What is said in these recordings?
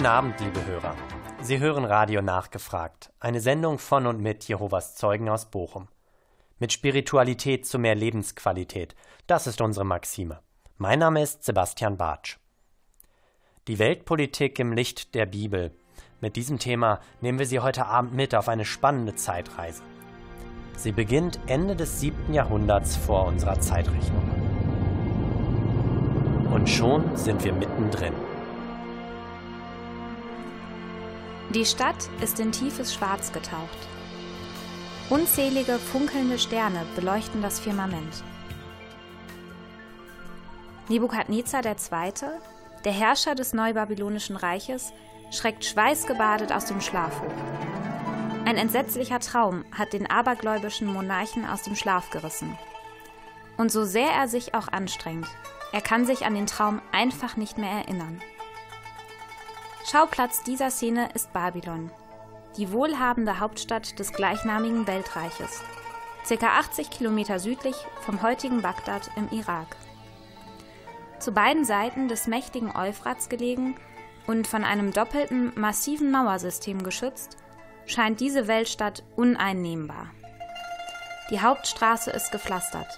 Guten Abend, liebe Hörer. Sie hören Radio Nachgefragt, eine Sendung von und mit Jehovas Zeugen aus Bochum. Mit Spiritualität zu mehr Lebensqualität, das ist unsere Maxime. Mein Name ist Sebastian Bartsch. Die Weltpolitik im Licht der Bibel. Mit diesem Thema nehmen wir Sie heute Abend mit auf eine spannende Zeitreise. Sie beginnt Ende des 7. Jahrhunderts vor unserer Zeitrechnung. Und schon sind wir mittendrin. Die Stadt ist in tiefes Schwarz getaucht. Unzählige funkelnde Sterne beleuchten das Firmament. Nebukadnezar II., der Herrscher des neubabylonischen Reiches, schreckt schweißgebadet aus dem Schlaf hoch. Ein entsetzlicher Traum hat den abergläubischen Monarchen aus dem Schlaf gerissen. Und so sehr er sich auch anstrengt, er kann sich an den Traum einfach nicht mehr erinnern. Schauplatz dieser Szene ist Babylon, die wohlhabende Hauptstadt des gleichnamigen Weltreiches, ca. 80 Kilometer südlich vom heutigen Bagdad im Irak. Zu beiden Seiten des mächtigen Euphrats gelegen und von einem doppelten, massiven Mauersystem geschützt, scheint diese Weltstadt uneinnehmbar. Die Hauptstraße ist gepflastert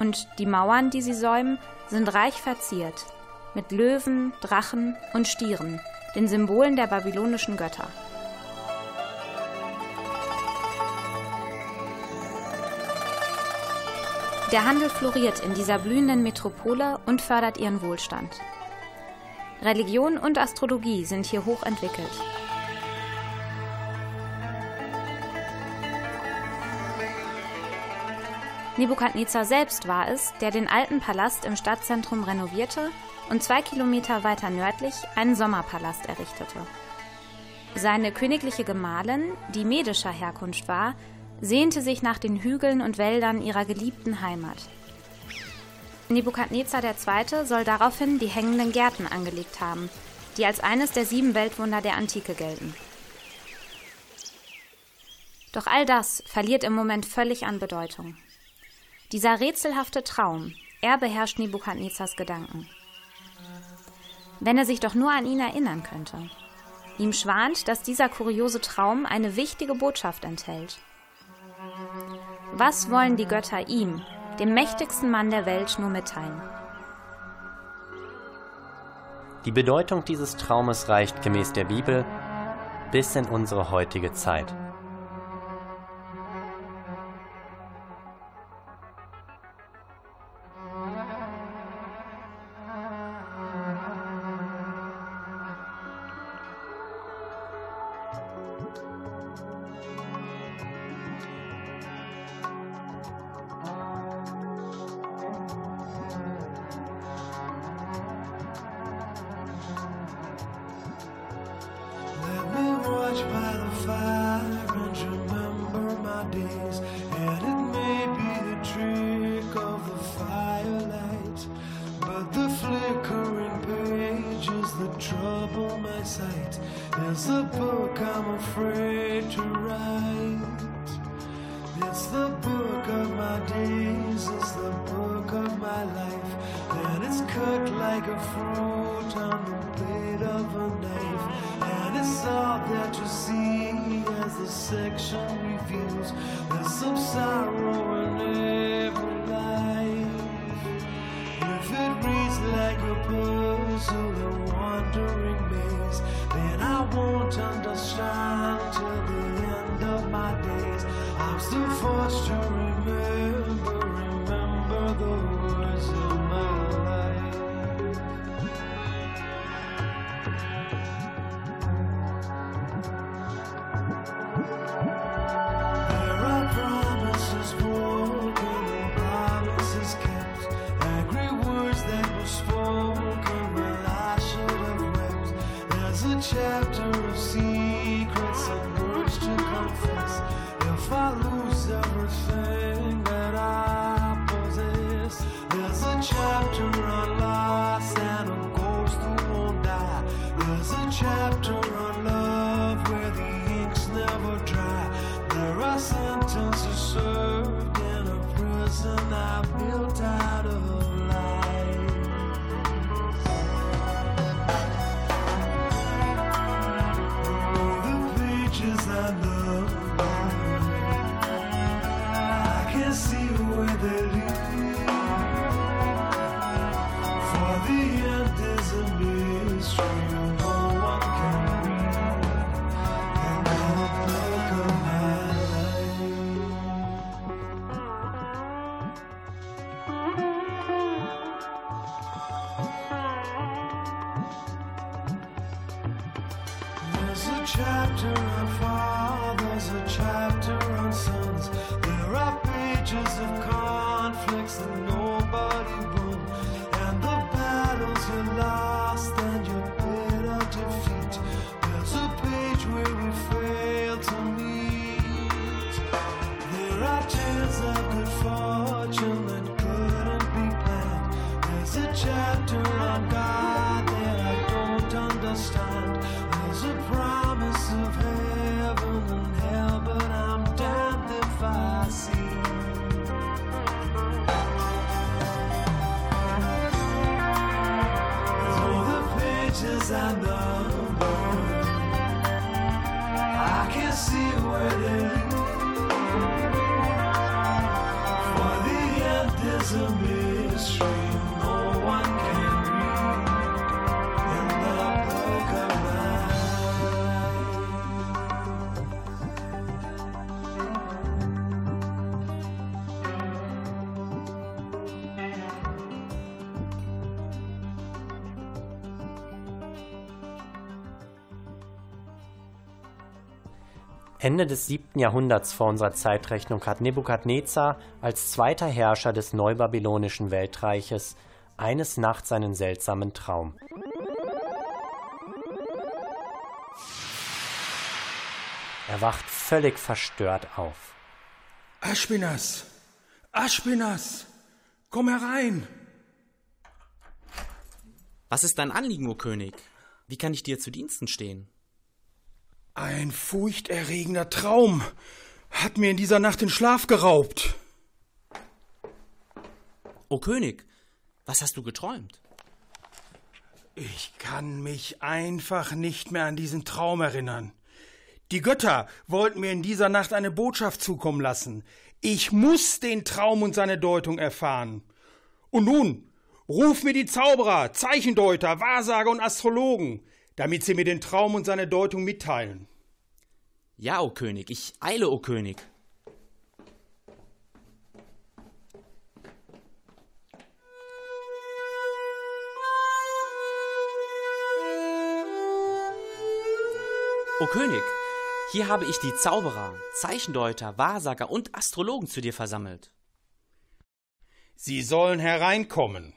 und die Mauern, die sie säumen, sind reich verziert mit Löwen, Drachen und Stieren, den Symbolen der babylonischen Götter. Der Handel floriert in dieser blühenden Metropole und fördert ihren Wohlstand. Religion und Astrologie sind hier hoch entwickelt. Nebukadnezar selbst war es, der den alten Palast im Stadtzentrum renovierte und zwei Kilometer weiter nördlich einen Sommerpalast errichtete. Seine königliche Gemahlin, die medischer Herkunft war, sehnte sich nach den Hügeln und Wäldern ihrer geliebten Heimat. Nebukadnezar II. soll daraufhin die hängenden Gärten angelegt haben, die als eines der sieben Weltwunder der Antike gelten. Doch all das verliert im Moment völlig an Bedeutung. Dieser rätselhafte Traum, er beherrscht Nebukadnezars Gedanken wenn er sich doch nur an ihn erinnern könnte. Ihm schwant, dass dieser kuriose Traum eine wichtige Botschaft enthält. Was wollen die Götter ihm, dem mächtigsten Mann der Welt, nur mitteilen? Die Bedeutung dieses Traumes reicht gemäß der Bibel bis in unsere heutige Zeit. principle, I'm afraid to Ende des 7. Jahrhunderts vor unserer Zeitrechnung hat Nebukadnezar als zweiter Herrscher des neubabylonischen Weltreiches eines Nachts einen seltsamen Traum. Er wacht völlig verstört auf. Aschbinas! Aschbinas! Komm herein! Was ist dein Anliegen, o König? Wie kann ich dir zu Diensten stehen? Ein furchterregender Traum hat mir in dieser Nacht den Schlaf geraubt. O König, was hast du geträumt? Ich kann mich einfach nicht mehr an diesen Traum erinnern. Die Götter wollten mir in dieser Nacht eine Botschaft zukommen lassen. Ich muss den Traum und seine Deutung erfahren. Und nun, ruf mir die Zauberer, Zeichendeuter, Wahrsager und Astrologen, damit sie mir den Traum und seine Deutung mitteilen. Ja, o König, ich eile, o König. O König, hier habe ich die Zauberer, Zeichendeuter, Wahrsager und Astrologen zu dir versammelt. Sie sollen hereinkommen.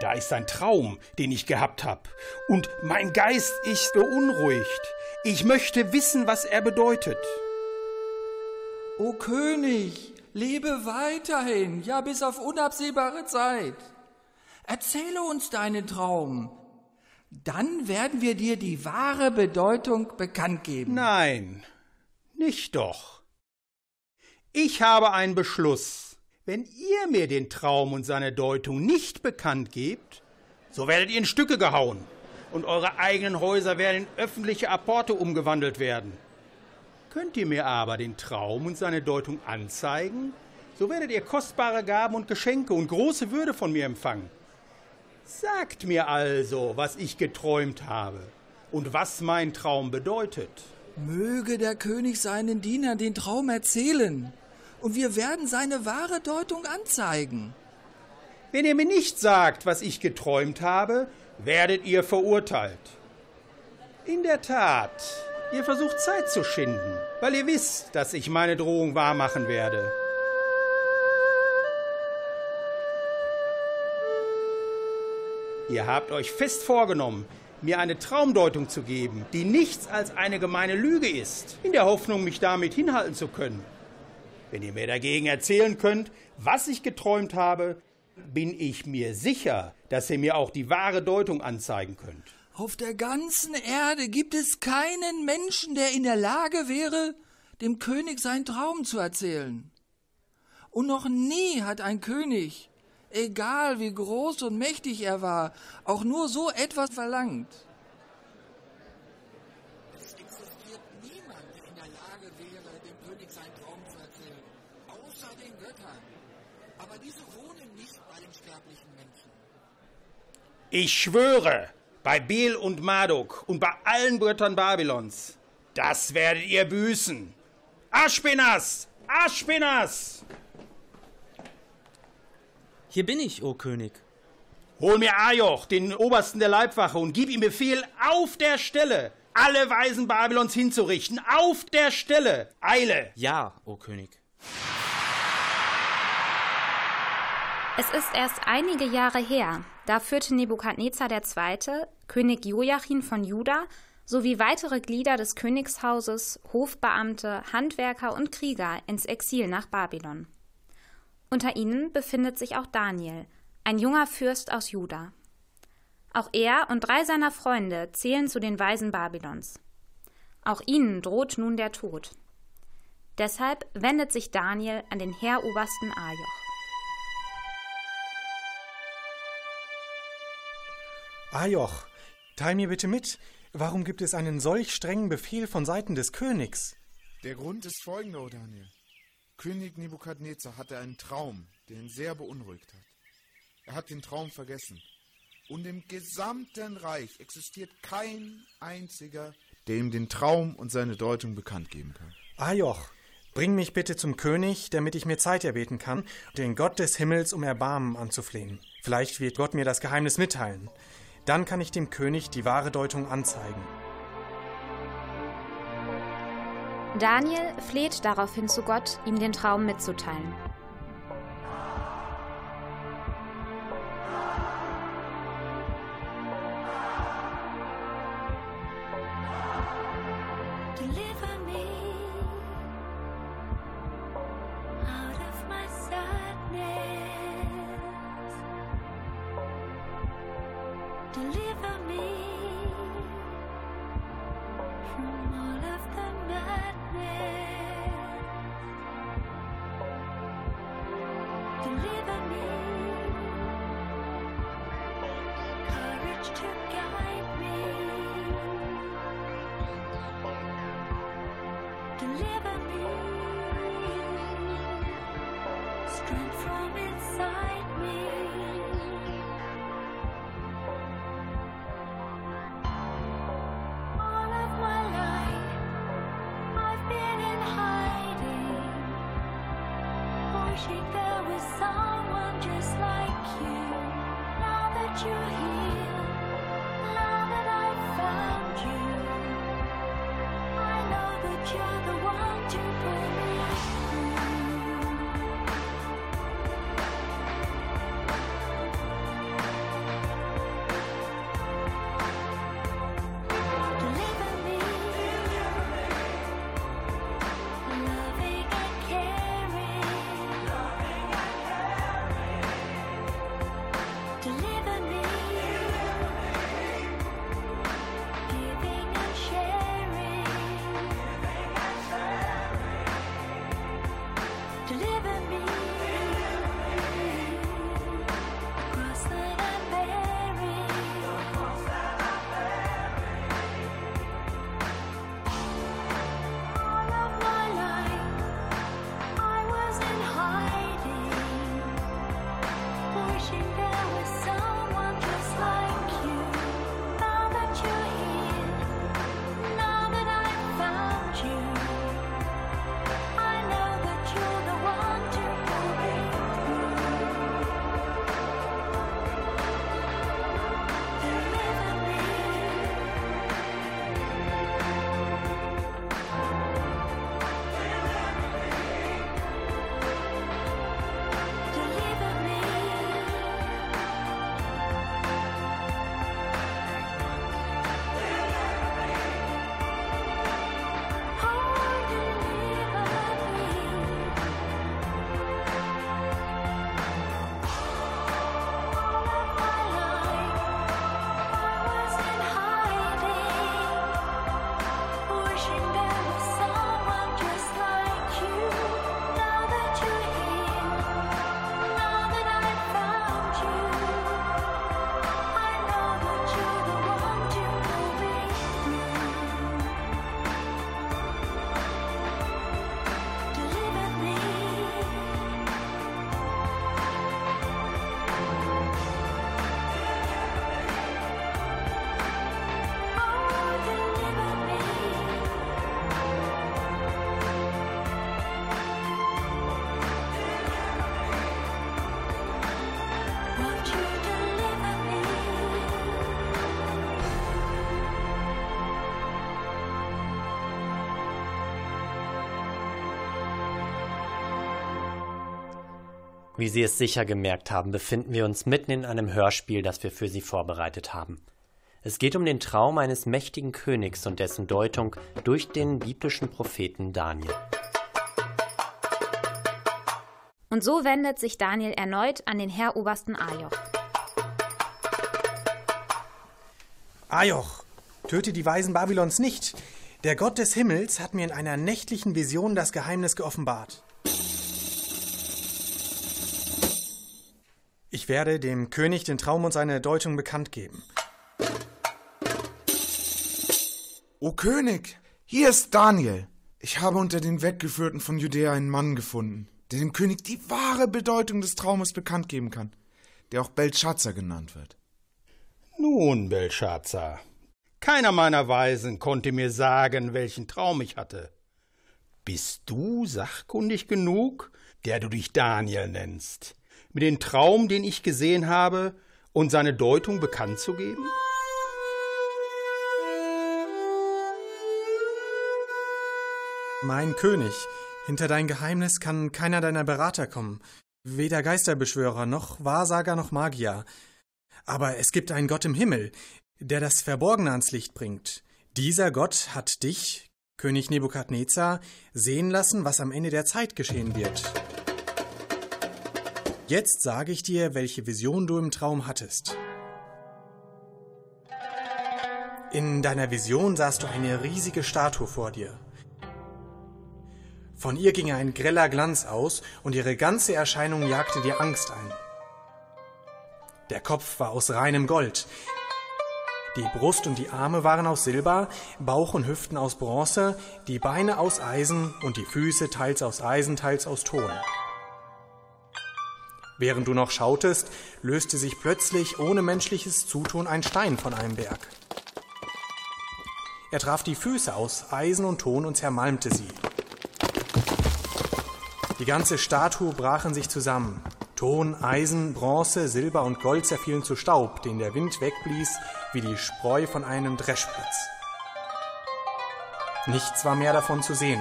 Da ist ein Traum, den ich gehabt hab, und mein Geist ist beunruhigt. Ich möchte wissen, was er bedeutet. O König, lebe weiterhin, ja bis auf unabsehbare Zeit. Erzähle uns deinen Traum. Dann werden wir dir die wahre Bedeutung bekannt geben. Nein, nicht doch. Ich habe einen Beschluss. Wenn ihr mir den Traum und seine Deutung nicht bekannt gebt, so werdet ihr in Stücke gehauen und eure eigenen Häuser werden in öffentliche Apporte umgewandelt werden. Könnt ihr mir aber den Traum und seine Deutung anzeigen, so werdet ihr kostbare Gaben und Geschenke und große Würde von mir empfangen. Sagt mir also, was ich geträumt habe und was mein Traum bedeutet. Möge der König seinen Dienern den Traum erzählen, und wir werden seine wahre Deutung anzeigen. Wenn ihr mir nicht sagt, was ich geträumt habe, werdet ihr verurteilt. In der Tat, ihr versucht Zeit zu schinden, weil ihr wisst, dass ich meine Drohung wahrmachen werde. Ihr habt euch fest vorgenommen, mir eine Traumdeutung zu geben, die nichts als eine gemeine Lüge ist, in der Hoffnung, mich damit hinhalten zu können. Wenn ihr mir dagegen erzählen könnt, was ich geträumt habe, bin ich mir sicher, dass ihr mir auch die wahre Deutung anzeigen könnt. Auf der ganzen Erde gibt es keinen Menschen, der in der Lage wäre, dem König seinen Traum zu erzählen. Und noch nie hat ein König, egal wie groß und mächtig er war, auch nur so etwas verlangt. Es existiert niemand, der in der Lage wäre, dem König seinen Traum zu erzählen, außer den Göttern. Aber diese wohnen nicht bei den sterblichen Menschen. Ich schwöre, bei Bel und Marduk und bei allen Göttern Babylons, das werdet ihr büßen. Aschpenas! Aschpenas! Hier bin ich, o König. Hol mir Ajoch, den Obersten der Leibwache, und gib ihm Befehl, auf der Stelle alle Weisen Babylons hinzurichten. Auf der Stelle! Eile! Ja, o König. Es ist erst einige Jahre her, da führte Nebukadnezar II., König Joachim von Juda sowie weitere Glieder des Königshauses, Hofbeamte, Handwerker und Krieger ins Exil nach Babylon. Unter ihnen befindet sich auch Daniel, ein junger Fürst aus Juda. Auch er und drei seiner Freunde zählen zu den Weisen Babylons. Auch ihnen droht nun der Tod. Deshalb wendet sich Daniel an den Heerobersten Ajoch. Ajoch, teil mir bitte mit, warum gibt es einen solch strengen Befehl von Seiten des Königs? Der Grund ist folgender, O Daniel. König Nebukadnezar hatte einen Traum, der ihn sehr beunruhigt hat. Er hat den Traum vergessen. Und im gesamten Reich existiert kein einziger, der ihm den Traum und seine Deutung bekannt geben kann. Ajoch, bring mich bitte zum König, damit ich mir Zeit erbeten kann, den Gott des Himmels um Erbarmen anzuflehen. Vielleicht wird Gott mir das Geheimnis mitteilen. Dann kann ich dem König die wahre Deutung anzeigen. Daniel fleht daraufhin zu Gott, ihm den Traum mitzuteilen. Wie Sie es sicher gemerkt haben, befinden wir uns mitten in einem Hörspiel, das wir für Sie vorbereitet haben. Es geht um den Traum eines mächtigen Königs und dessen Deutung durch den biblischen Propheten Daniel. Und so wendet sich Daniel erneut an den Herrobersten Ajoch. Ajoch, töte die Weisen Babylons nicht. Der Gott des Himmels hat mir in einer nächtlichen Vision das Geheimnis geoffenbart. Ich werde dem König den Traum und seine Deutung bekannt geben. O König, hier ist Daniel. Ich habe unter den Weggeführten von Judäa einen Mann gefunden, der dem König die wahre Bedeutung des Traumes bekannt geben kann, der auch Belshazzar genannt wird. Nun, Belshazzar, keiner meiner Weisen konnte mir sagen, welchen Traum ich hatte. Bist du sachkundig genug, der du dich Daniel nennst, mir den Traum, den ich gesehen habe, und seine Deutung bekannt zu geben? Mein König, hinter dein Geheimnis kann keiner deiner Berater kommen, weder Geisterbeschwörer noch Wahrsager noch Magier. Aber es gibt einen Gott im Himmel, der das Verborgene ans Licht bringt. Dieser Gott hat dich, König Nebukadnezar, sehen lassen, was am Ende der Zeit geschehen wird. Jetzt sage ich dir, welche Vision du im Traum hattest. In deiner Vision sahst du eine riesige Statue vor dir. Von ihr ging ein greller Glanz aus und ihre ganze Erscheinung jagte dir Angst ein. Der Kopf war aus reinem Gold. Die Brust und die Arme waren aus Silber, Bauch und Hüften aus Bronze, die Beine aus Eisen und die Füße teils aus Eisen, teils aus Ton. Während du noch schautest, löste sich plötzlich ohne menschliches Zutun ein Stein von einem Berg. Er traf die Füße aus Eisen und Ton und zermalmte sie. Die ganze Statue brach in sich zusammen. Ton, Eisen, Bronze, Silber und Gold zerfielen zu Staub, den der Wind wegblies wie die Spreu von einem Dreschplatz. Nichts war mehr davon zu sehen.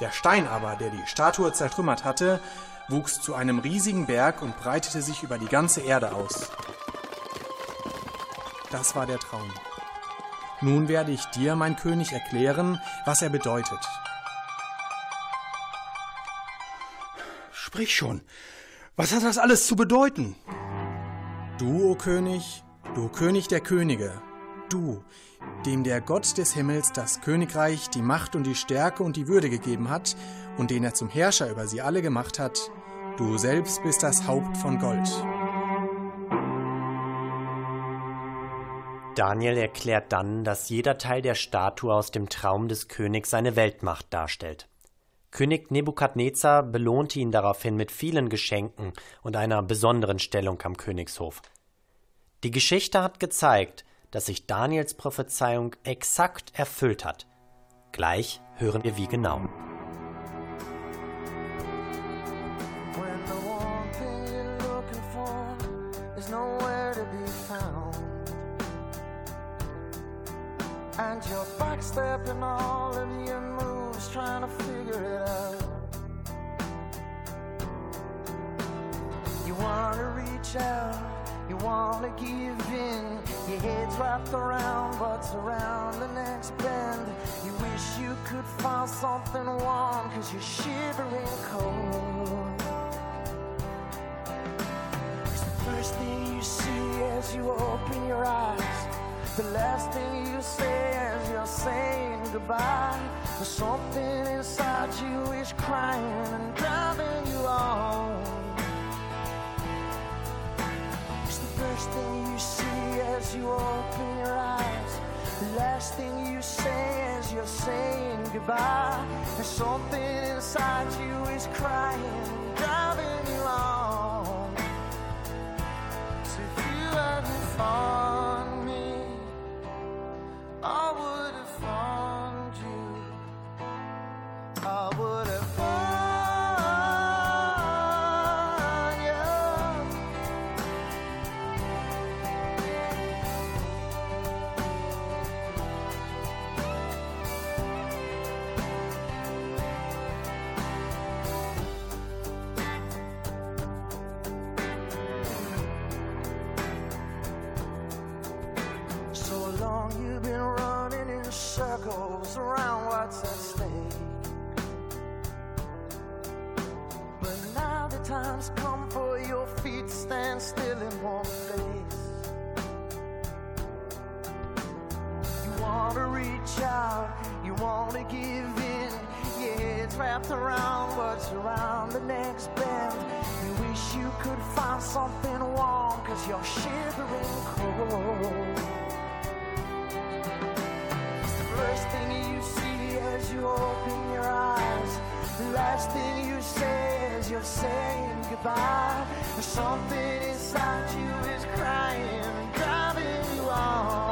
Der Stein aber, der die Statue zertrümmert hatte, wuchs zu einem riesigen Berg und breitete sich über die ganze Erde aus. Das war der Traum. Nun werde ich dir, mein König, erklären, was er bedeutet. Sprich schon. Was hat das alles zu bedeuten? Du, o König, du König der Könige, du, dem der Gott des Himmels das Königreich, die Macht und die Stärke und die Würde gegeben hat und den er zum Herrscher über sie alle gemacht hat, du selbst bist das Haupt von Gold. Daniel erklärt dann, dass jeder Teil der Statue aus dem Traum des Königs seine Weltmacht darstellt. König Nebukadnezar belohnte ihn daraufhin mit vielen Geschenken und einer besonderen Stellung am Königshof. Die Geschichte hat gezeigt, dass sich Daniels Prophezeiung exakt erfüllt hat. Gleich hören wir wie genau. All of your moves, trying to figure it out. You wanna reach out, you wanna give in. Your head's wrapped around what's around the next bend. You wish you could find something warm, cause you're shivering cold. The first thing you see as you open your eyes. The last thing you say as you're saying goodbye. There's something inside you is crying and driving you on. It's the first thing you see as you open your eyes. The last thing you say as you're saying goodbye. There's something inside you is crying, and driving you on. So if you hadn't found wanna give in. Yeah, it's wrapped around what's around the next bend. You wish you could find something warm, cause you're shivering cold. The first thing you see as you open your eyes. The last thing you say as you're saying goodbye. Something inside you is crying and driving you on.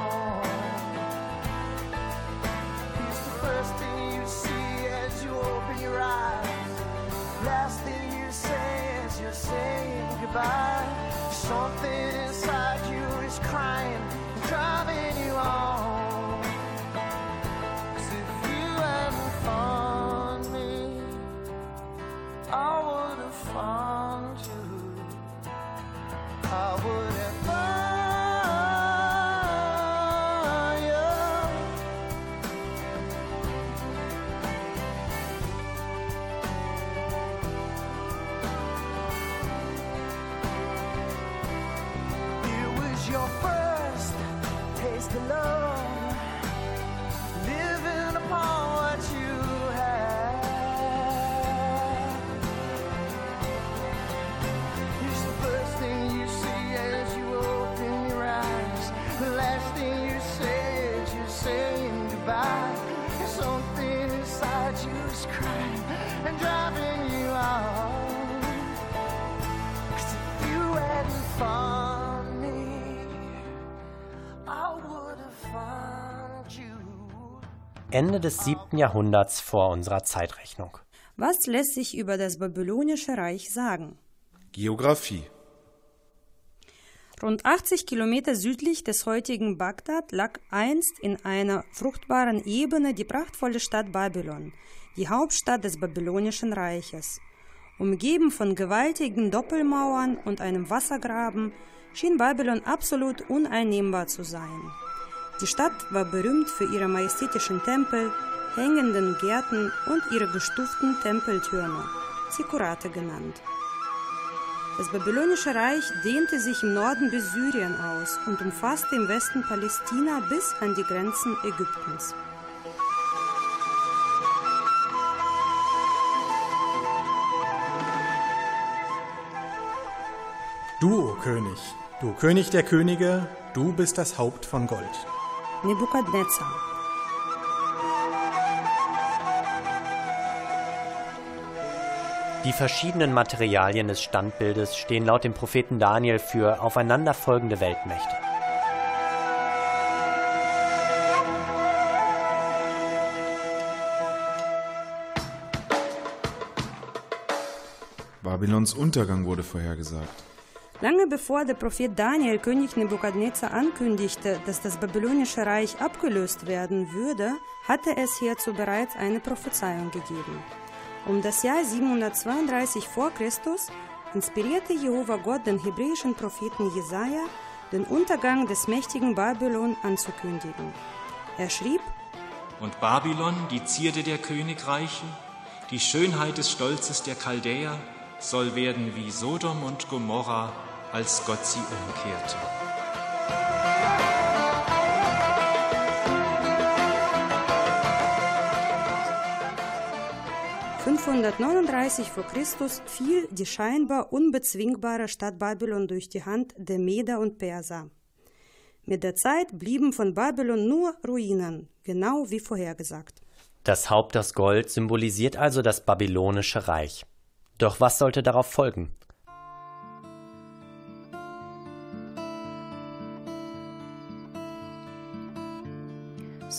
Something your first taste of love, Ende des 7. Jahrhunderts vor unserer Zeitrechnung. Was lässt sich über das babylonische Reich sagen? Geographie. Rund 80 Kilometer südlich des heutigen Bagdad lag einst in einer fruchtbaren Ebene die prachtvolle Stadt Babylon, die Hauptstadt des babylonischen Reiches. Umgeben von gewaltigen Doppelmauern und einem Wassergraben schien Babylon absolut uneinnehmbar zu sein. Die Stadt war berühmt für ihre majestätischen Tempel, hängenden Gärten und ihre gestuften Tempeltürme, Zikurate genannt. Das babylonische Reich dehnte sich im Norden bis Syrien aus und umfasste im Westen Palästina bis an die Grenzen Ägyptens. Du, o König, du König der Könige, du bist das Haupt von Gold. Nebukadnezar. Die verschiedenen Materialien des Standbildes stehen laut dem Propheten Daniel für aufeinanderfolgende Weltmächte. Babylons Untergang wurde vorhergesagt. Lange bevor der Prophet Daniel König Nebukadnezar ankündigte, dass das babylonische Reich abgelöst werden würde, hatte es hierzu bereits eine Prophezeiung gegeben. Um das Jahr 732 vor Christus inspirierte Jehova Gott den hebräischen Propheten Jesaja, den Untergang des mächtigen Babylon anzukündigen. Er schrieb: Und Babylon, die Zierde der Königreiche, die Schönheit des Stolzes der Chaldäer, soll werden wie Sodom und Gomorra, als Gott sie umkehrte. 539 vor Christus fiel die scheinbar unbezwingbare Stadt Babylon durch die Hand der Meder und Perser. Mit der Zeit blieben von Babylon nur Ruinen, genau wie vorhergesagt. Das Haupt aus Gold symbolisiert also das babylonische Reich. Doch was sollte darauf folgen?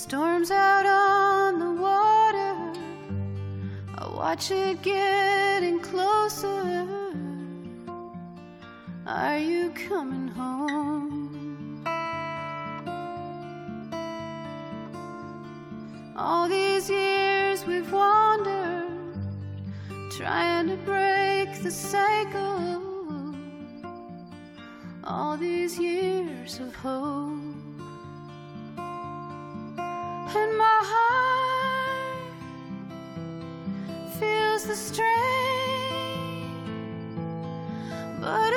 Storms out on the water. I watch it getting closer. Are you coming home? All these years we've wandered, trying to break the cycle. All these years of hope. the strain, but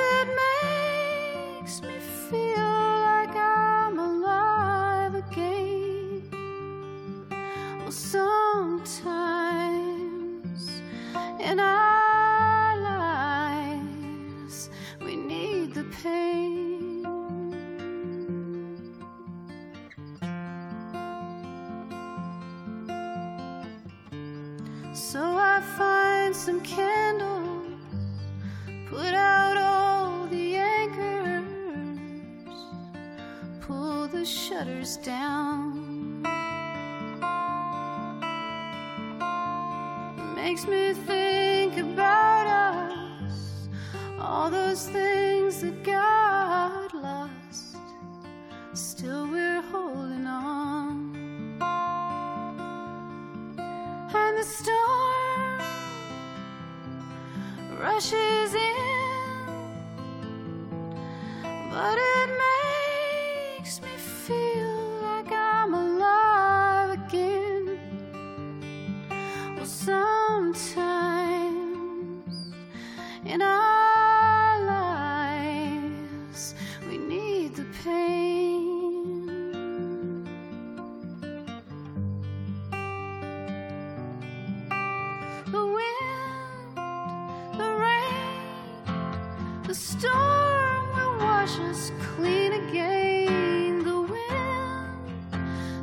the storm will wash us clean again. The wind,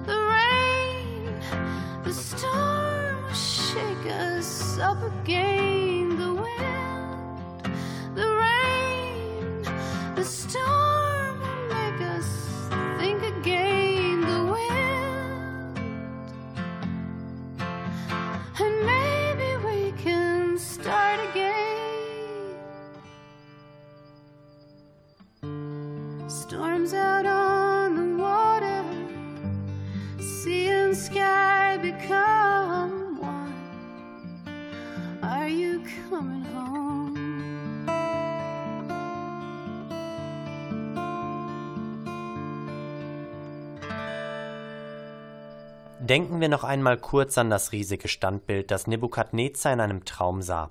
the rain, the storm will shake us up again. The wind, the rain, the storm Denken wir noch einmal kurz an das riesige Standbild, das Nebukadnezar in einem Traum sah.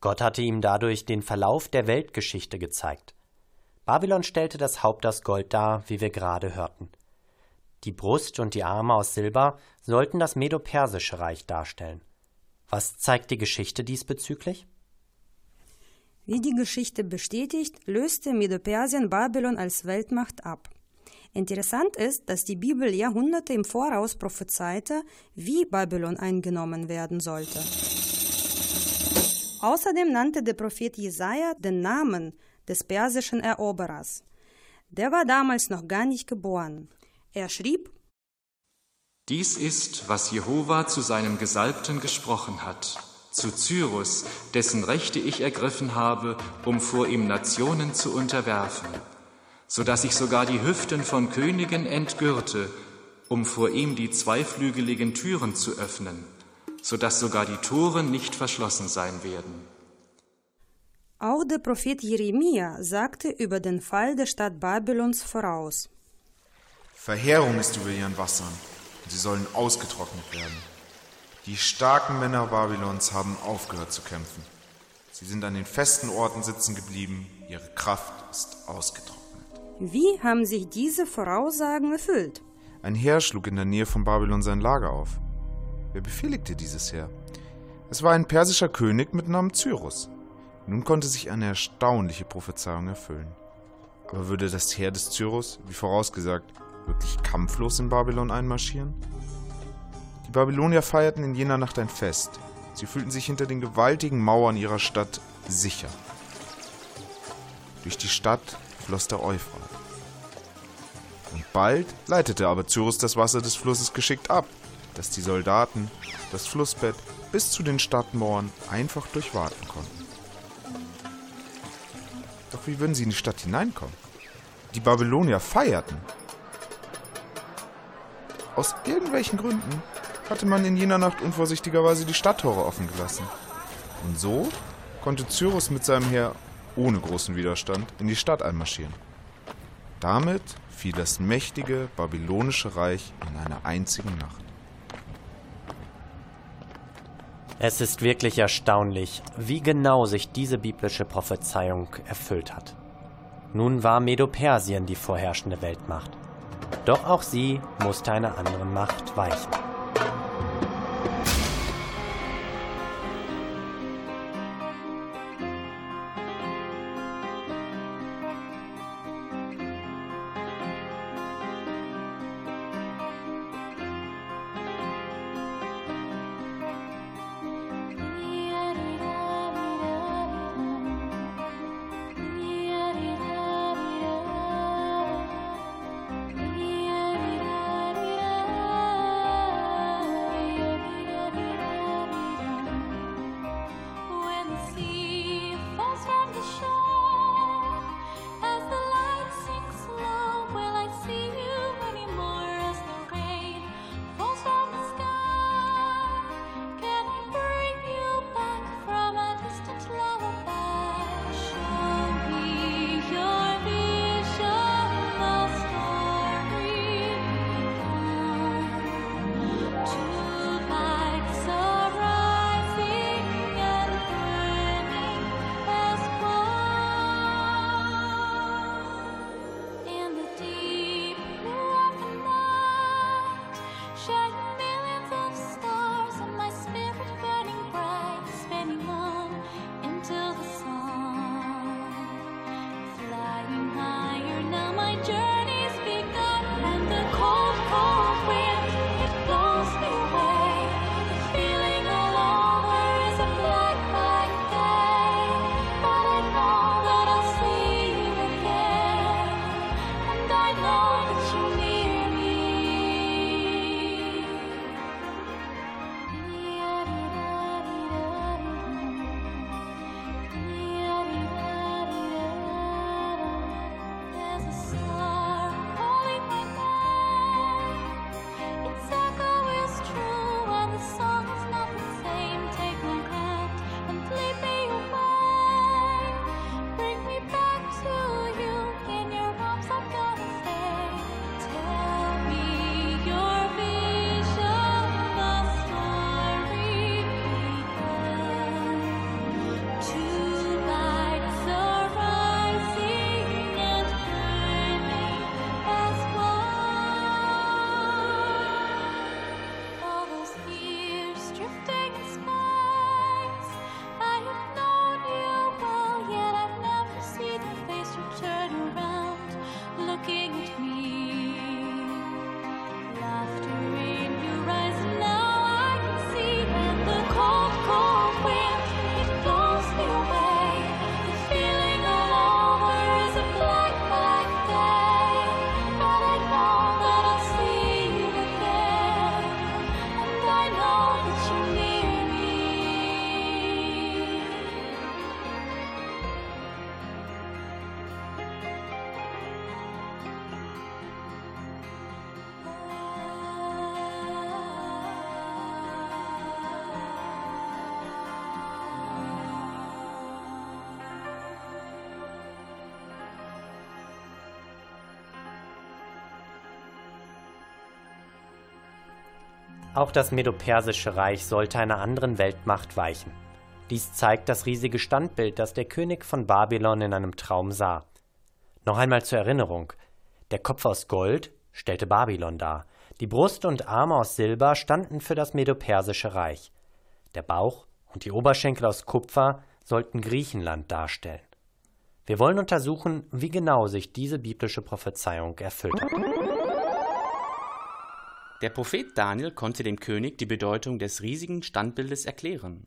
Gott hatte ihm dadurch den Verlauf der Weltgeschichte gezeigt. Babylon stellte das Haupt aus Gold dar, wie wir gerade hörten. Die Brust und die Arme aus Silber sollten das Medo-Persische Reich darstellen. Was zeigt die Geschichte diesbezüglich? Wie die Geschichte bestätigt, löste Medo-Persien Babylon als Weltmacht ab. Interessant ist, dass die Bibel Jahrhunderte im Voraus prophezeite, wie Babylon eingenommen werden sollte. Außerdem nannte der Prophet Jesaja den Namen des persischen Eroberers. Der war damals noch gar nicht geboren. Er schrieb: Dies ist, was Jehova zu seinem Gesalbten gesprochen hat, zu Cyrus, dessen Rechte ich ergriffen habe, um vor ihm Nationen zu unterwerfen, so dass ich sogar die Hüften von Königen entgürte, um vor ihm die zweiflügeligen Türen zu öffnen, so dass sogar die Toren nicht verschlossen sein werden. Auch der Prophet Jeremia sagte über den Fall der Stadt Babylons voraus. Verheerung ist über ihren Wassern, und sie sollen ausgetrocknet werden. Die starken Männer Babylons haben aufgehört zu kämpfen. Sie sind an den festen Orten sitzen geblieben, ihre Kraft ist ausgetrocknet. Wie haben sich diese Voraussagen erfüllt? Ein Heer schlug in der Nähe von Babylon sein Lager auf. Wer befehligte dieses Heer? Es war ein persischer König mit Namen Cyrus. Nun konnte sich eine erstaunliche Prophezeiung erfüllen. Aber würde das Heer des Cyrus, wie vorausgesagt, wirklich kampflos in Babylon einmarschieren? Die Babylonier feierten in jener Nacht ein Fest. Sie fühlten sich hinter den gewaltigen Mauern ihrer Stadt sicher. Durch die Stadt floss der Euphrat. Und bald leitete aber Cyrus das Wasser des Flusses geschickt ab, dass die Soldaten das Flussbett bis zu den Stadtmauern einfach durchwaten konnten. Doch wie würden sie in die Stadt hineinkommen? Die Babylonier feierten. Aus irgendwelchen Gründen hatte man in jener Nacht unvorsichtigerweise die Stadttore offen gelassen. Und so konnte Cyrus mit seinem Heer ohne großen Widerstand in die Stadt einmarschieren. Damit fiel das mächtige babylonische Reich in einer einzigen Nacht. Es ist wirklich erstaunlich, wie genau sich diese biblische Prophezeiung erfüllt hat. Nun war Medo-Persien die vorherrschende Weltmacht. Doch auch sie musste einer anderen Macht weichen. Auch das Medopersische Reich sollte einer anderen Weltmacht weichen. Dies zeigt das riesige Standbild, das der König von Babylon in einem Traum sah. Noch einmal zur Erinnerung: Der Kopf aus Gold stellte Babylon dar, die Brust und Arme aus Silber standen für das Medopersische Reich. Der Bauch und die Oberschenkel aus Kupfer sollten Griechenland darstellen. Wir wollen untersuchen, wie genau sich diese biblische Prophezeiung erfüllt hat. Der Prophet Daniel konnte dem König die Bedeutung des riesigen Standbildes erklären.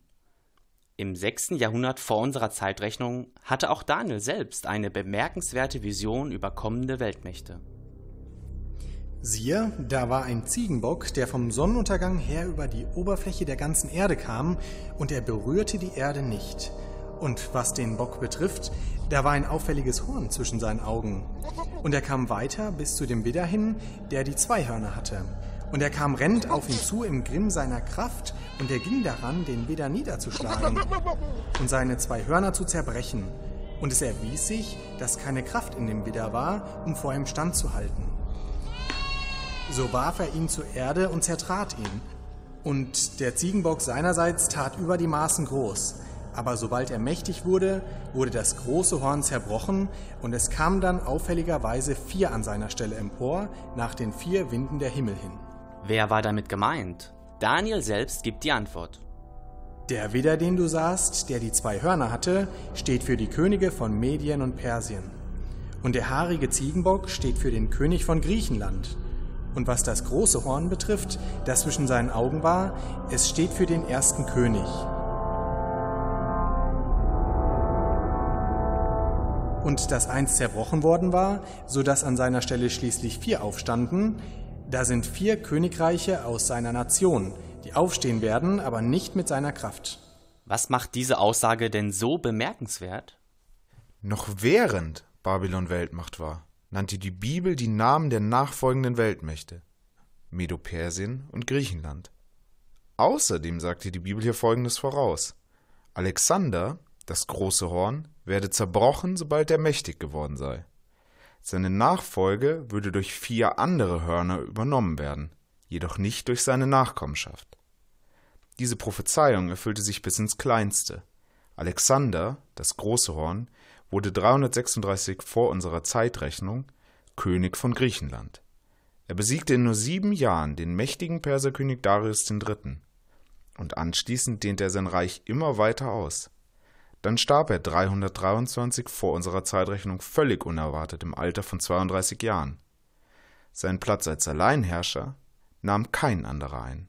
Im 6. Jahrhundert vor unserer Zeitrechnung hatte auch Daniel selbst eine bemerkenswerte Vision über kommende Weltmächte. Siehe, da war ein Ziegenbock, der vom Sonnenuntergang her über die Oberfläche der ganzen Erde kam, und er berührte die Erde nicht. Und was den Bock betrifft, da war ein auffälliges Horn zwischen seinen Augen. Und er kam weiter bis zu dem Widder hin, der die zwei Hörner hatte. Und er kam rennend auf ihn zu im Grimm seiner Kraft, und er ging daran, den Widder niederzuschlagen und seine zwei Hörner zu zerbrechen. Und es erwies sich, dass keine Kraft in dem Widder war, um vor ihm standzuhalten. So warf er ihn zur Erde und zertrat ihn. Und der Ziegenbock seinerseits tat über die Maßen groß. Aber sobald er mächtig wurde, wurde das große Horn zerbrochen, und es kamen dann auffälligerweise vier an seiner Stelle empor, nach den vier Winden der Himmel hin. Wer war damit gemeint? Daniel selbst gibt die Antwort. Der Widder, den du sahst, der die zwei Hörner hatte, steht für die Könige von Medien und Persien. Und der haarige Ziegenbock steht für den König von Griechenland. Und was das große Horn betrifft, das zwischen seinen Augen war, es steht für den ersten König. Und das eins zerbrochen worden war, so dass an seiner Stelle schließlich vier aufstanden, da sind vier Königreiche aus seiner Nation, die aufstehen werden, aber nicht mit seiner Kraft. Was macht diese Aussage denn so bemerkenswert? Noch während Babylon Weltmacht war, nannte die Bibel die Namen der nachfolgenden Weltmächte Medo-Persien und Griechenland. Außerdem sagte die Bibel hier Folgendes voraus. Alexander, das große Horn, werde zerbrochen, sobald er mächtig geworden sei. Seine Nachfolge würde durch vier andere Hörner übernommen werden, jedoch nicht durch seine Nachkommenschaft. Diese Prophezeiung erfüllte sich bis ins Kleinste. Alexander, das große Horn, wurde 336 vor unserer Zeitrechnung König von Griechenland. Er besiegte in nur sieben Jahren den mächtigen Perserkönig Darius III. Und anschließend dehnte er sein Reich immer weiter aus. Dann starb er 323 vor unserer Zeitrechnung völlig unerwartet im Alter von 32 Jahren. Seinen Platz als Alleinherrscher nahm kein anderer ein,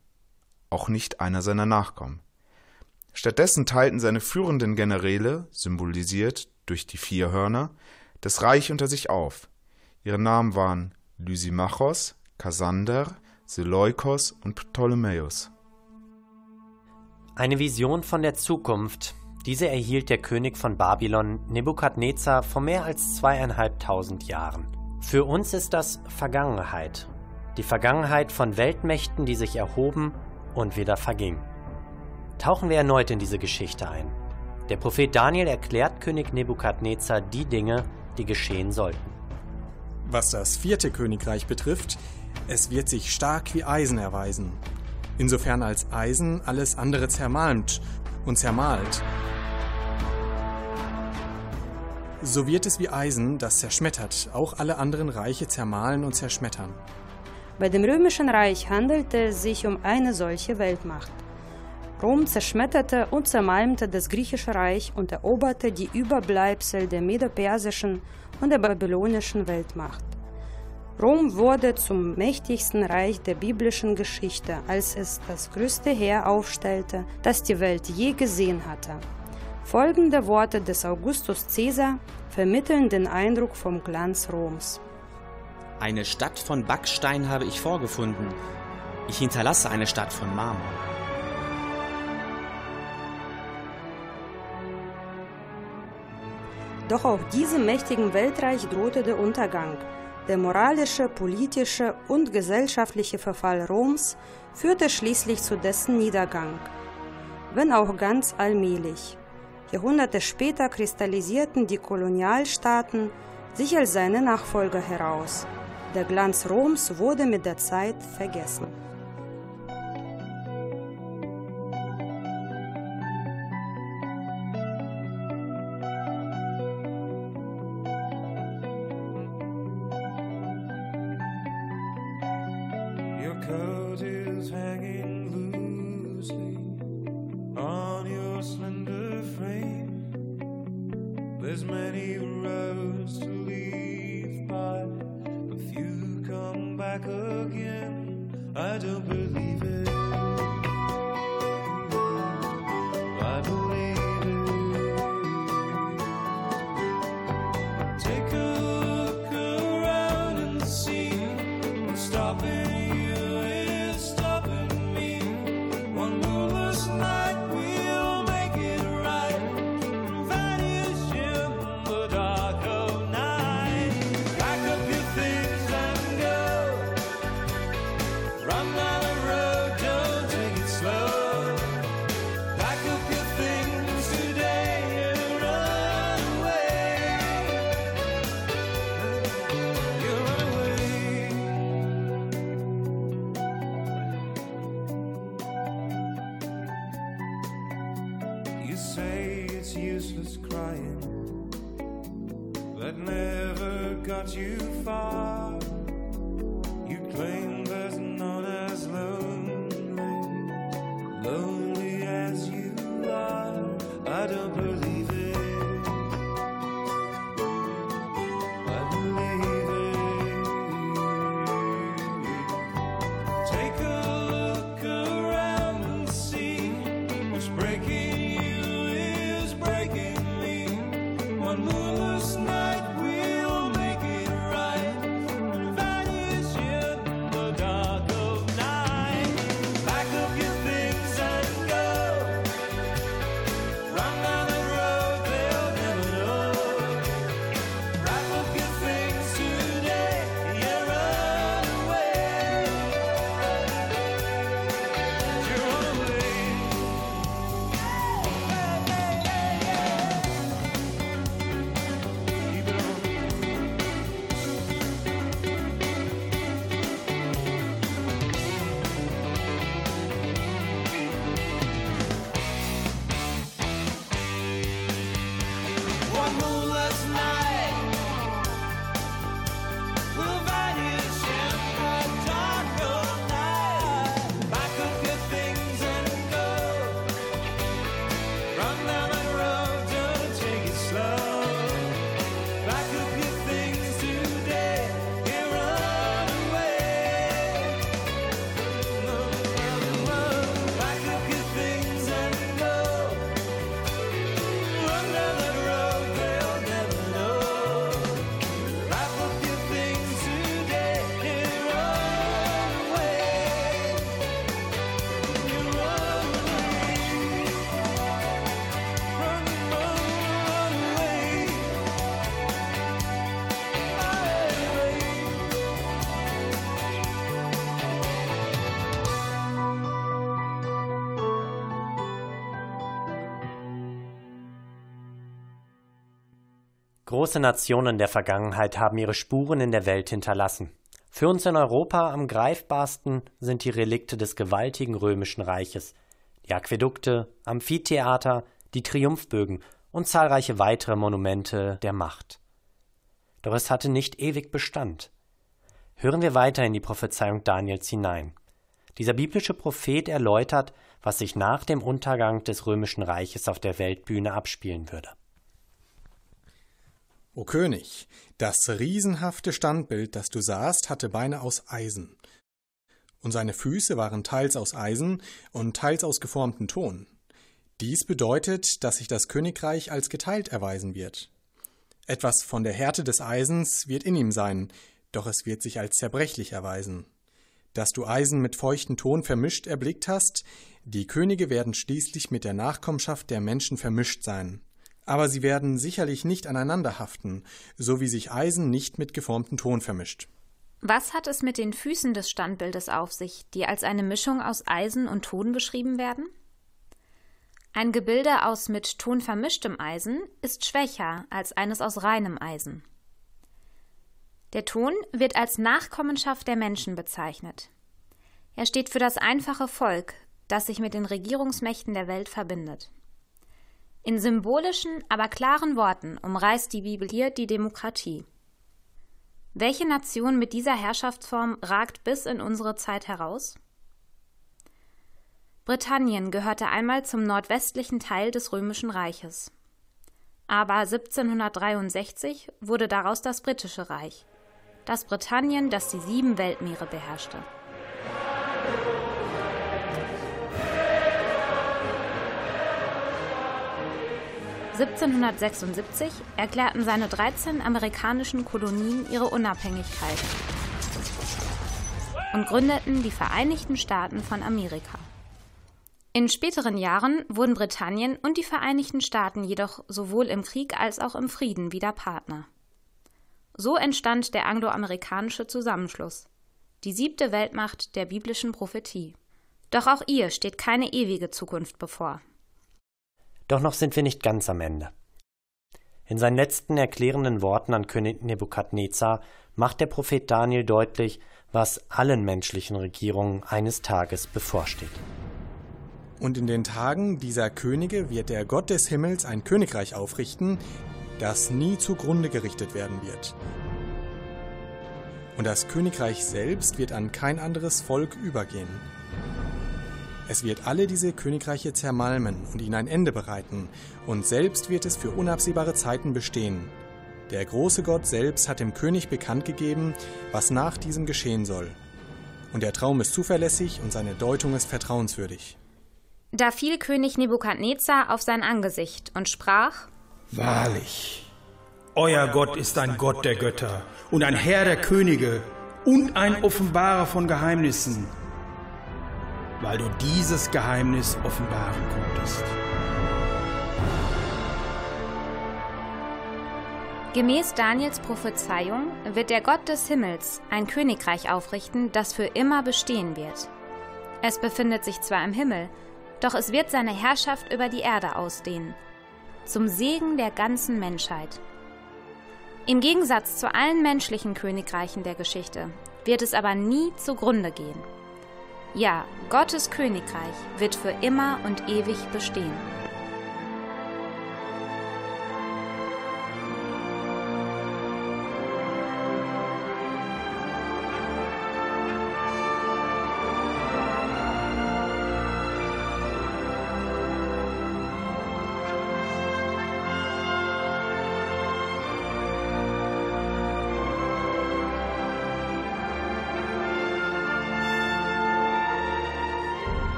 auch nicht einer seiner Nachkommen. Stattdessen teilten seine führenden Generäle, symbolisiert durch die vier Hörner, das Reich unter sich auf. Ihre Namen waren Lysimachos, Kassander, Seleukos und Ptolemäus. Eine Vision von der Zukunft. Diese erhielt der König von Babylon, Nebukadnezar, vor mehr als zweieinhalbtausend Jahren. Für uns ist das Vergangenheit. Die Vergangenheit von Weltmächten, die sich erhoben und wieder vergingen. Tauchen wir erneut in diese Geschichte ein. Der Prophet Daniel erklärt König Nebukadnezar die Dinge, die geschehen sollten. Was das vierte Königreich betrifft, es wird sich stark wie Eisen erweisen. Insofern als Eisen alles andere zermalmt und zermalt. So wird es wie Eisen, das zerschmettert, auch alle anderen Reiche zermahlen und zerschmettern. Bei dem Römischen Reich handelte es sich um eine solche Weltmacht. Rom zerschmetterte und zermalmte das griechische Reich und eroberte die Überbleibsel der medopersischen und der babylonischen Weltmacht. Rom wurde zum mächtigsten Reich der biblischen Geschichte, als es das größte Heer aufstellte, das die Welt je gesehen hatte. Folgende Worte des Augustus Caesar vermitteln den Eindruck vom Glanz Roms. Eine Stadt von Backstein habe ich vorgefunden. Ich hinterlasse eine Stadt von Marmor. Doch auch diesem mächtigen Weltreich drohte der Untergang. Der moralische, politische und gesellschaftliche Verfall Roms führte schließlich zu dessen Niedergang, wenn auch ganz allmählich. Jahrhunderte später kristallisierten die Kolonialstaaten sich als seine Nachfolger heraus. Der Glanz Roms wurde mit der Zeit vergessen. coat is hanging loosely on your slender There's many roads to leave by, but few come back again. I don't believe Große Nationen der Vergangenheit haben ihre Spuren in der Welt hinterlassen. Für uns in Europa am greifbarsten sind die Relikte des gewaltigen römischen Reiches, die Aquädukte, Amphitheater, die Triumphbögen und zahlreiche weitere Monumente der Macht. Doch es hatte nicht ewig Bestand. Hören wir weiter in die Prophezeiung Daniels hinein. Dieser biblische Prophet erläutert, was sich nach dem Untergang des römischen Reiches auf der Weltbühne abspielen würde. O König, das riesenhafte Standbild, das du sahst, hatte Beine aus Eisen. Und seine Füße waren teils aus Eisen und teils aus geformtem Ton. Dies bedeutet, dass sich das Königreich als geteilt erweisen wird. Etwas von der Härte des Eisens wird in ihm sein, doch es wird sich als zerbrechlich erweisen. Dass du Eisen mit feuchten Ton vermischt erblickt hast, die Könige werden schließlich mit der Nachkommenschaft der Menschen vermischt sein. Aber sie werden sicherlich nicht aneinander haften, so wie sich Eisen nicht mit geformtem Ton vermischt. Was hat es mit den Füßen des Standbildes auf sich, die als eine Mischung aus Eisen und Ton beschrieben werden? Ein Gebilde aus mit Ton vermischtem Eisen ist schwächer als eines aus reinem Eisen. Der Ton wird als Nachkommenschaft der Menschen bezeichnet. Er steht für das einfache Volk, das sich mit den Regierungsmächten der Welt verbindet. In symbolischen, aber klaren Worten umreißt die Bibel hier die Demokratie. Welche Nation mit dieser Herrschaftsform ragt bis in unsere Zeit heraus? Britannien gehörte einmal zum nordwestlichen Teil des Römischen Reiches. Aber 1763 wurde daraus das Britische Reich, das Britannien, das die sieben Weltmeere beherrschte. 1776 erklärten seine 13 amerikanischen Kolonien ihre Unabhängigkeit und gründeten die Vereinigten Staaten von Amerika. In späteren Jahren wurden Britannien und die Vereinigten Staaten jedoch sowohl im Krieg als auch im Frieden wieder Partner. So entstand der angloamerikanische Zusammenschluss, die siebte Weltmacht der biblischen Prophetie. Doch auch ihr steht keine ewige Zukunft bevor. Doch noch sind wir nicht ganz am Ende. In seinen letzten erklärenden Worten an König Nebukadnezar macht der Prophet Daniel deutlich, was allen menschlichen Regierungen eines Tages bevorsteht. Und in den Tagen dieser Könige wird der Gott des Himmels ein Königreich aufrichten, das nie zugrunde gerichtet werden wird. Und das Königreich selbst wird an kein anderes Volk übergehen. Es wird alle diese Königreiche zermalmen und ihnen ein Ende bereiten, und selbst wird es für unabsehbare Zeiten bestehen. Der große Gott selbst hat dem König bekannt gegeben, was nach diesem geschehen soll. Und der Traum ist zuverlässig und seine Deutung ist vertrauenswürdig. Da fiel König Nebukadnezar auf sein Angesicht und sprach: Wahrlich, euer Gott ist ein Gott der Götter und ein Herr der Könige und ein Offenbarer von Geheimnissen, weil du dieses Geheimnis offenbaren konntest. Gemäß Daniels Prophezeiung wird der Gott des Himmels ein Königreich aufrichten, das für immer bestehen wird. Es befindet sich zwar im Himmel, doch es wird seine Herrschaft über die Erde ausdehnen, zum Segen der ganzen Menschheit. Im Gegensatz zu allen menschlichen Königreichen der Geschichte wird es aber nie zugrunde gehen. Ja, Gottes Königreich wird für immer und ewig bestehen.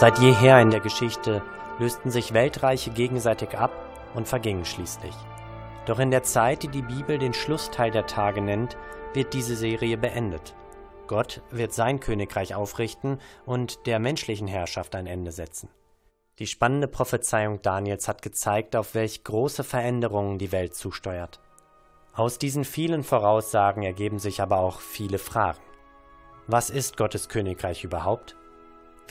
Seit jeher in der Geschichte lösten sich Weltreiche gegenseitig ab und vergingen schließlich. Doch in der Zeit, die die Bibel den Schlussteil der Tage nennt, wird diese Serie beendet. Gott wird sein Königreich aufrichten und der menschlichen Herrschaft ein Ende setzen. Die spannende Prophezeiung Daniels hat gezeigt, auf welch große Veränderungen die Welt zusteuert. Aus diesen vielen Voraussagen ergeben sich aber auch viele Fragen. Was ist Gottes Königreich überhaupt?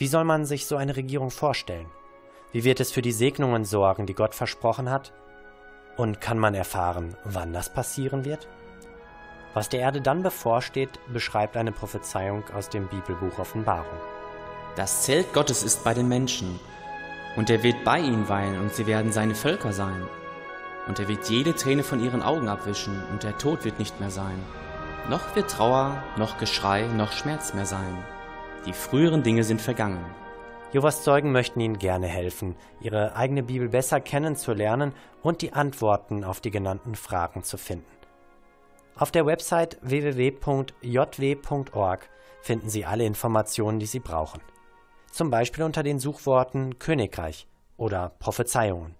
Wie soll man sich so eine Regierung vorstellen? Wie wird es für die Segnungen sorgen, die Gott versprochen hat? Und kann man erfahren, wann das passieren wird? Was der Erde dann bevorsteht, beschreibt eine Prophezeiung aus dem Bibelbuch Offenbarung. Das Zelt Gottes ist bei den Menschen, und er wird bei ihnen weilen, und sie werden seine Völker sein. Und er wird jede Träne von ihren Augen abwischen, und der Tod wird nicht mehr sein. Noch wird Trauer, noch Geschrei, noch Schmerz mehr sein. Die früheren Dinge sind vergangen. Jovas Zeugen möchten Ihnen gerne helfen, Ihre eigene Bibel besser kennenzulernen und die Antworten auf die genannten Fragen zu finden. Auf der Website www.jw.org finden Sie alle Informationen, die Sie brauchen. Zum Beispiel unter den Suchworten Königreich oder Prophezeiungen.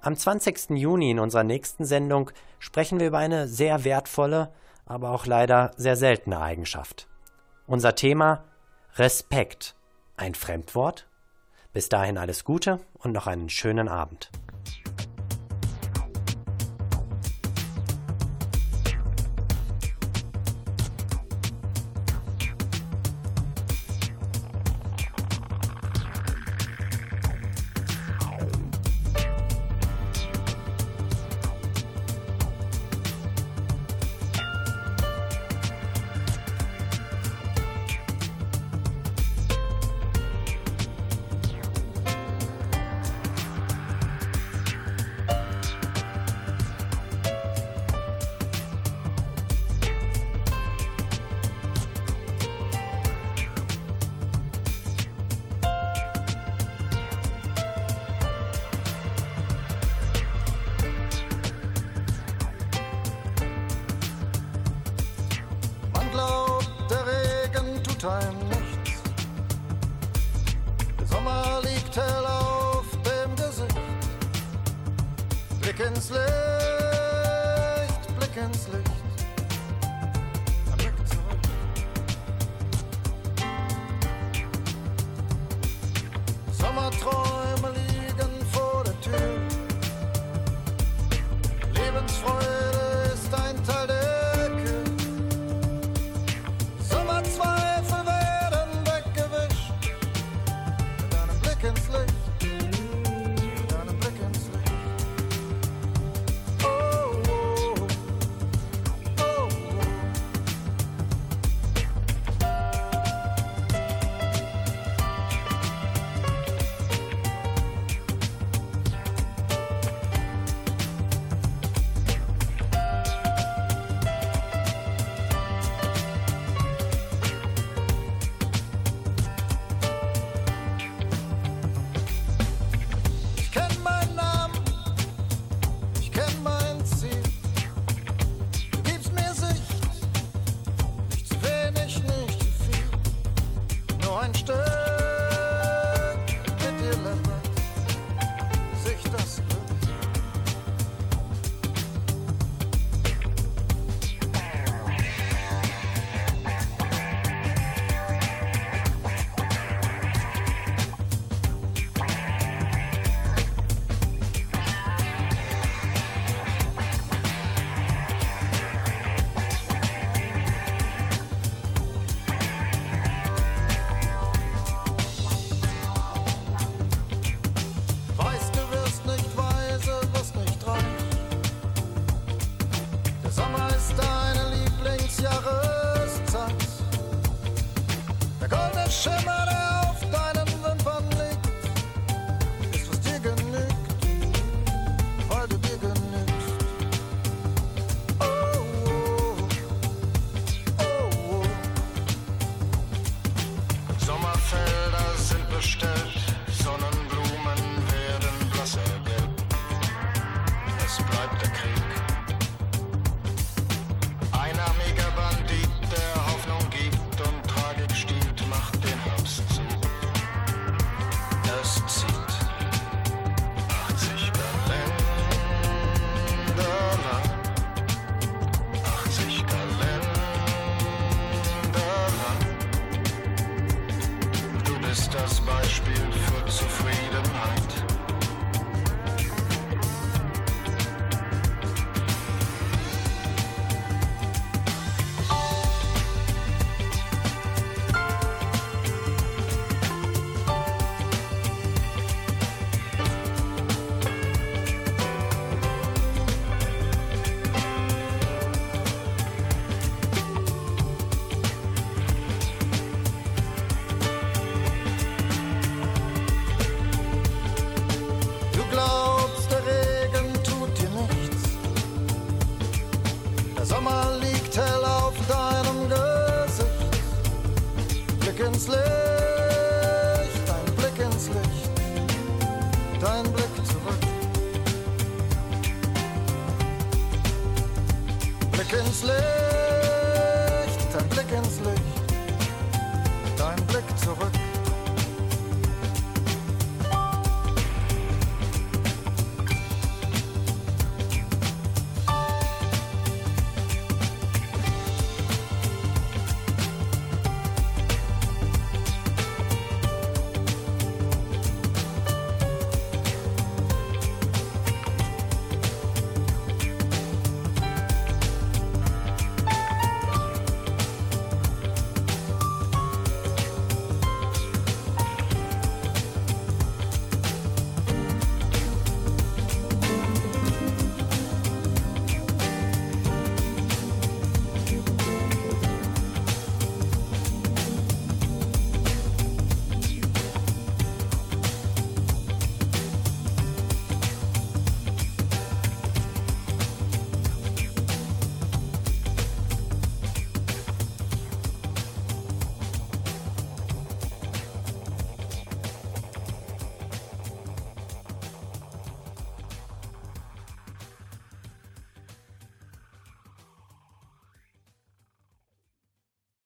Am 20. Juni in unserer nächsten Sendung sprechen wir über eine sehr wertvolle, aber auch leider sehr seltene Eigenschaft. Unser Thema Respekt. Ein Fremdwort? Bis dahin alles Gute und noch einen schönen Abend. tut einem nichts. Der Sommer liegt hell auf dem Gesicht. Blick ins Leben.